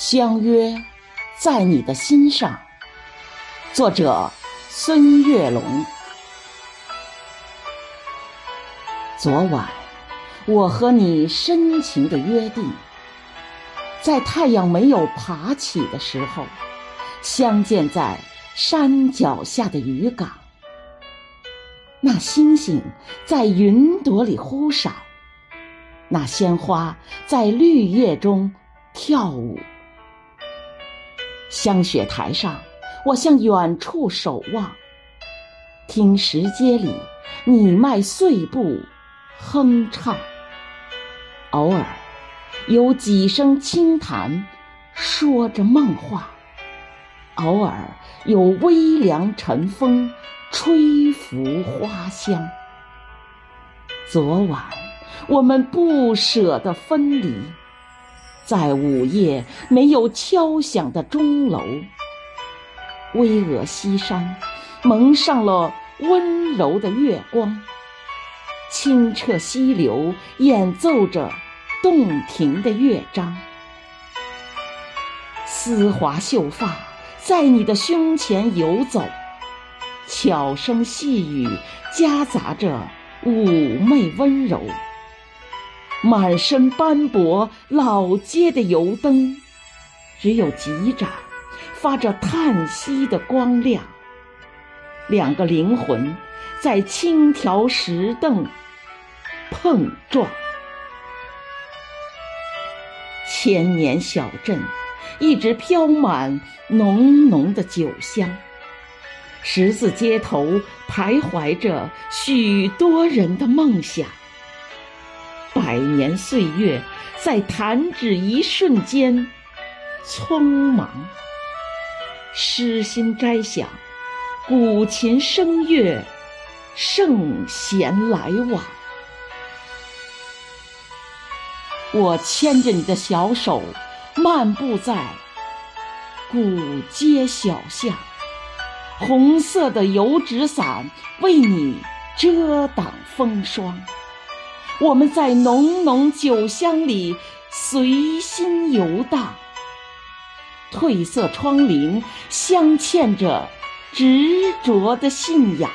相约在你的心上。作者：孙月龙。昨晚，我和你深情的约定，在太阳没有爬起的时候，相见在山脚下的渔港。那星星在云朵里忽闪，那鲜花在绿叶中跳舞。香雪台上，我向远处守望，听石阶里你迈碎步哼唱。偶尔有几声轻弹，说着梦话；偶尔有微凉晨风，吹拂花香。昨晚我们不舍得分离。在午夜没有敲响的钟楼，巍峨西山蒙上了温柔的月光，清澈溪流演奏着洞庭的乐章，丝滑秀发在你的胸前游走，悄声细语夹杂着妩媚温柔。满身斑驳，老街的油灯，只有几盏，发着叹息的光亮。两个灵魂在青条石凳碰撞。千年小镇一直飘满浓浓的酒香，十字街头徘徊着许多人的梦想。百年岁月，在弹指一瞬间，匆忙。诗心摘想，古琴声乐，圣贤来往。我牵着你的小手，漫步在古街小巷，红色的油纸伞为你遮挡风霜。我们在浓浓酒香里随心游荡，褪色窗棂镶嵌着执着的信仰。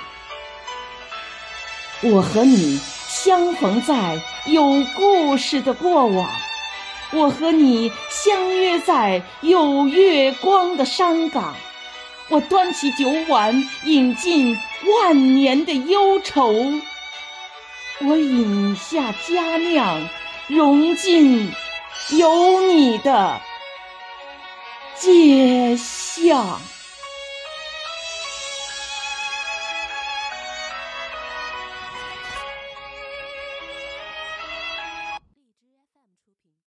我和你相逢在有故事的过往，我和你相约在有月光的山岗。我端起酒碗，饮尽万年的忧愁。我饮下佳酿，融进有你的街巷。